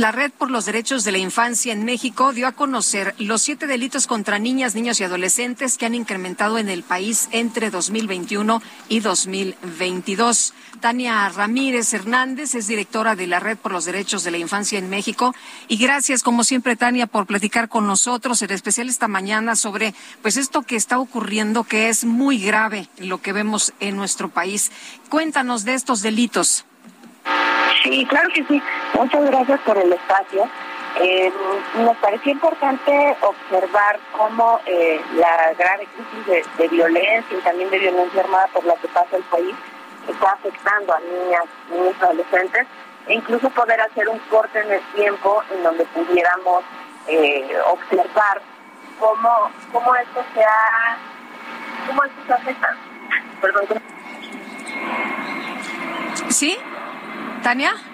La Red por los Derechos de la Infancia en México dio a conocer los siete delitos contra niñas, niños y adolescentes que han incrementado en el país entre 2021 y 2022. Tania Ramírez Hernández es directora de la Red por los Derechos de la Infancia en México. Y gracias, como siempre, Tania, por platicar con nosotros, en especial esta mañana, sobre pues esto que está ocurriendo, que es muy grave lo que vemos en nuestro país. Cuéntanos de estos delitos. Sí, claro que sí. Muchas gracias por el espacio. Eh, nos pareció importante observar cómo eh, la grave crisis de, violencia y también de violencia armada por la que pasa el país está afectando a niñas, niños adolescentes e incluso poder hacer un corte en el tiempo en donde pudiéramos eh, observar cómo, cómo esto se ha, cómo esto se afecta. Perdón. ¿Sí? Tania.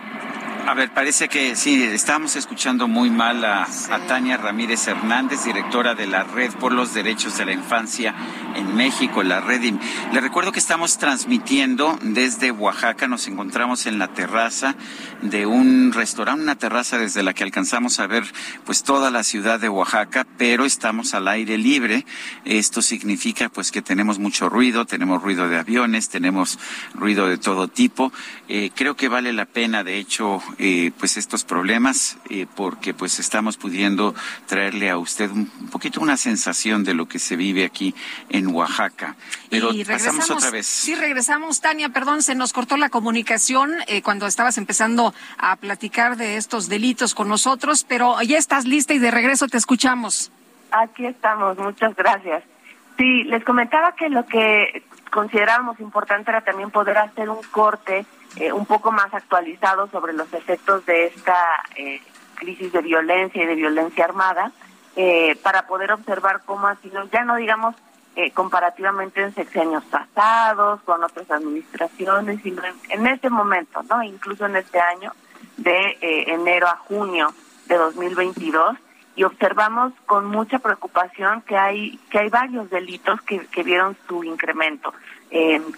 A ver, parece que sí, estamos escuchando muy mal a, Tania Ramírez Hernández, directora de la Red por los Derechos de la Infancia en México, la Redim. Le recuerdo que estamos transmitiendo desde Oaxaca, nos encontramos en la terraza de un restaurante, una terraza desde la que alcanzamos a ver pues toda la ciudad de Oaxaca, pero estamos al aire libre. Esto significa pues que tenemos mucho ruido, tenemos ruido de aviones, tenemos ruido de todo tipo. Eh, creo que vale la pena, de hecho, eh, pues estos problemas, eh, porque pues estamos pudiendo traerle a usted un, poquito una sensación de lo que se vive aquí en Oaxaca. Pero pasamos otra vez. Sí, regresamos, Tania, perdón, se nos cortó la comunicación eh, cuando estabas empezando a platicar de estos delitos con nosotros, pero ya estás lista y de regreso te escuchamos. Aquí estamos, muchas gracias. Sí, les comentaba que lo que considerábamos importante era también poder hacer un corte eh, un poco más actualizado sobre los efectos de esta eh, crisis de violencia y de violencia armada eh, para poder observar cómo ha sido, ya no digamos comparativamente en sexenios pasados, con otras administraciones, sino en, este momento, no incluso en este año, de enero a junio de 2022 y observamos con mucha preocupación que hay que hay varios delitos que, que vieron su incremento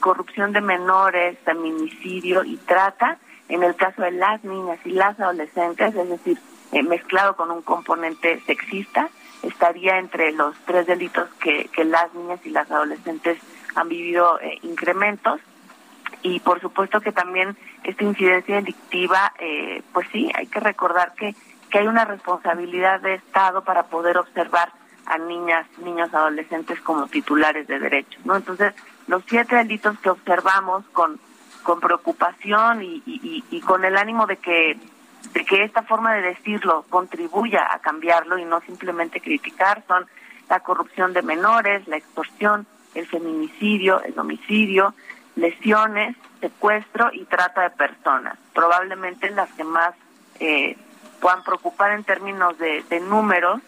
corrupción de menores, feminicidio y trata, en el caso de las niñas y las adolescentes, es decir, eh, mezclado con un componente sexista, estaría entre los tres delitos que, que las niñas y las adolescentes han vivido eh, incrementos. Y por supuesto que también esta incidencia delictiva, eh, pues sí, hay que recordar que, que hay una responsabilidad de Estado para poder observar a niñas, niños, adolescentes como titulares de derechos, ¿no? Entonces, los siete delitos que observamos con, con preocupación y, y, con el ánimo de que, de que esta forma de decirlo contribuya a cambiarlo y no simplemente criticar son la corrupción de menores, la extorsión, el feminicidio, el homicidio, lesiones, secuestro y trata de personas. Probablemente las que más eh, puedan preocupar en términos de, de números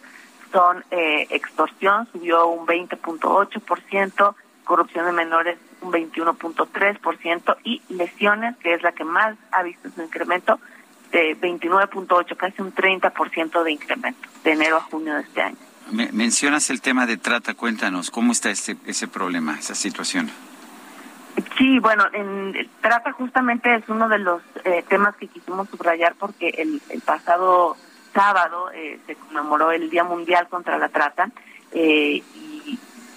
son eh, extorsión, subió un 20.8%, corrupción de menores un 21.3% y lesiones, que es la que más ha visto su incremento, de 29.8, casi un 30% de incremento de enero a junio de este año. mencionas el tema de trata, cuéntanos, ¿cómo está ese, ese problema, esa situación? Sí, bueno, en, trata justamente es uno de los eh, temas que quisimos subrayar porque el, el pasado sábado eh, se conmemoró el Día Mundial contra la Trata eh,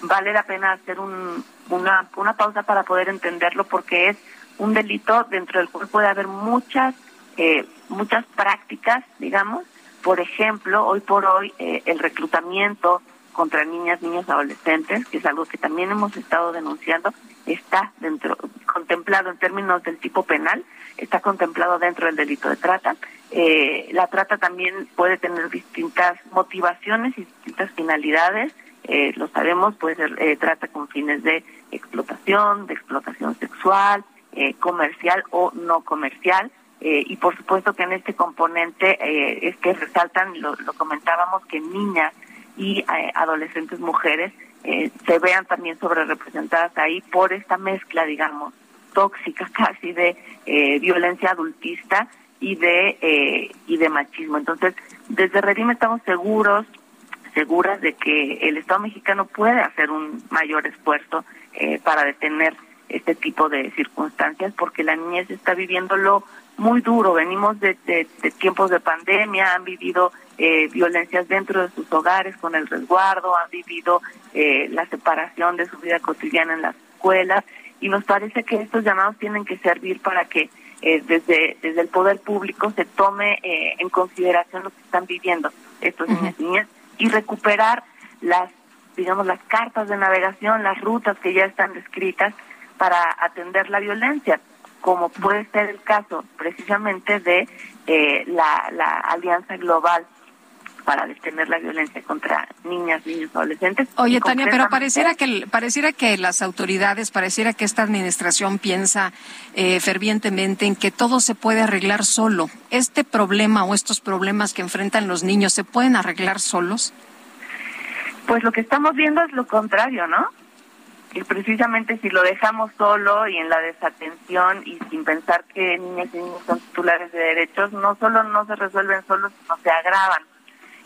vale la pena hacer un, una, una pausa para poder entenderlo porque es un delito dentro del cual puede haber muchas, eh, muchas prácticas, digamos. Por ejemplo, hoy por hoy eh, el reclutamiento contra niñas, niños, adolescentes, que es algo que también hemos estado denunciando, está dentro, contemplado en términos del tipo penal, está contemplado dentro del delito de trata. Eh, la trata también puede tener distintas motivaciones y distintas finalidades eh, lo sabemos, puede ser eh, trata con fines de explotación, de explotación sexual, eh, comercial o no comercial. eh, y por supuesto que en este componente eh, es que resaltan, lo, lo comentábamos, que niñas y eh, adolescentes mujeres se vean también sobre representadas ahí por esta mezcla, digamos, tóxica casi de violencia adultista y de y de machismo. Entonces, desde Redim estamos seguros, seguras de que el Estado mexicano puede hacer un mayor esfuerzo para detener este tipo de circunstancias porque la niñez está viviéndolo muy duro. Venimos de, tiempos de pandemia, han vivido eh, violencias dentro de sus hogares con el resguardo, han vivido eh, la separación de su vida cotidiana en las escuelas y nos parece que estos llamados tienen que servir para que eh, desde, desde el poder público se tome en consideración lo que están viviendo estos niños y niñas y recuperar las digamos las cartas de navegación, las rutas que ya están descritas para atender la violencia, como puede ser el caso precisamente de eh, la, la Alianza Global para detener la violencia contra niñas, niños, adolescentes. Oye, Tania, pero pareciera que pareciera que las autoridades, pareciera que esta administración piensa eh, fervientemente en que todo se puede arreglar solo. ¿Este problema o estos problemas que enfrentan los niños se pueden arreglar solos? Pues lo que estamos viendo es lo contrario, ¿no? Y precisamente si lo dejamos solo y en la desatención y sin pensar que niñas y niños son titulares de derechos, no solo no se resuelven solos, sino se agravan.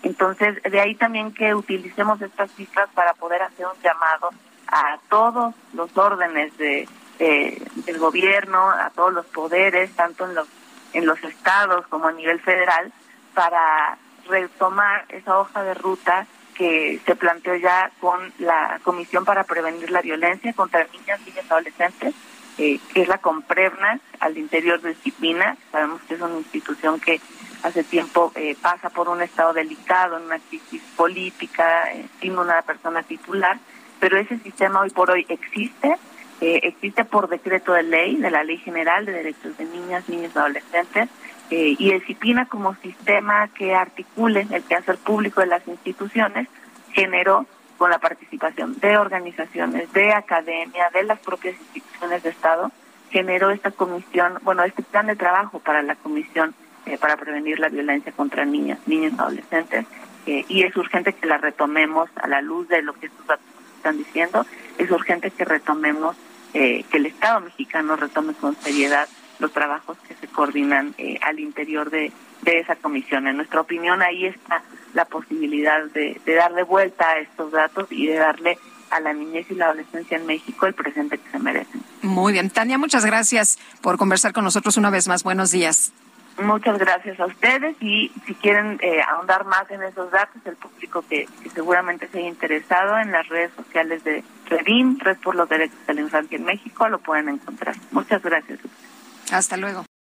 Entonces, de ahí también que utilicemos estas cifras para poder hacer un llamado a todos los órdenes de, del gobierno, a todos los poderes, tanto en los, en los estados como a nivel federal, para retomar esa hoja de ruta que se planteó ya con la Comisión para Prevenir la Violencia contra Niñas, y Adolescentes, eh, que es la Comprevna al interior de Disciplina. Sabemos que es una institución que hace tiempo eh, pasa por un estado delicado, en una crisis política, eh, sin una persona titular, pero ese sistema hoy por hoy existe, existe por decreto de ley, de la Ley General de Derechos de Niñas, Niños y Adolescentes, eh, y disciplina como sistema que articule el quehacer público de las instituciones generó con la participación de organizaciones, de academia, de las propias instituciones de Estado, generó esta comisión, bueno, este plan de trabajo para la comisión eh, para prevenir la violencia contra niñas, niños y adolescentes, eh, y es urgente que la retomemos a la luz de lo que estos datos están diciendo, es urgente que retomemos, que el Estado mexicano retome con seriedad los trabajos que se coordinan eh, al interior de, esa comisión. En nuestra opinión, ahí está la posibilidad de, de darle vuelta a estos datos y de darle a la niñez y la adolescencia en México el presente que se merecen. Muy bien. Tania, muchas gracias por conversar con nosotros una vez más. Buenos días. Muchas gracias a ustedes y si quieren eh, ahondar más en esos datos, el público que, que, seguramente se haya interesado en las redes sociales de Redim, Red por los Derechos de la Infancia en México, lo pueden encontrar. Muchas gracias. Hasta luego.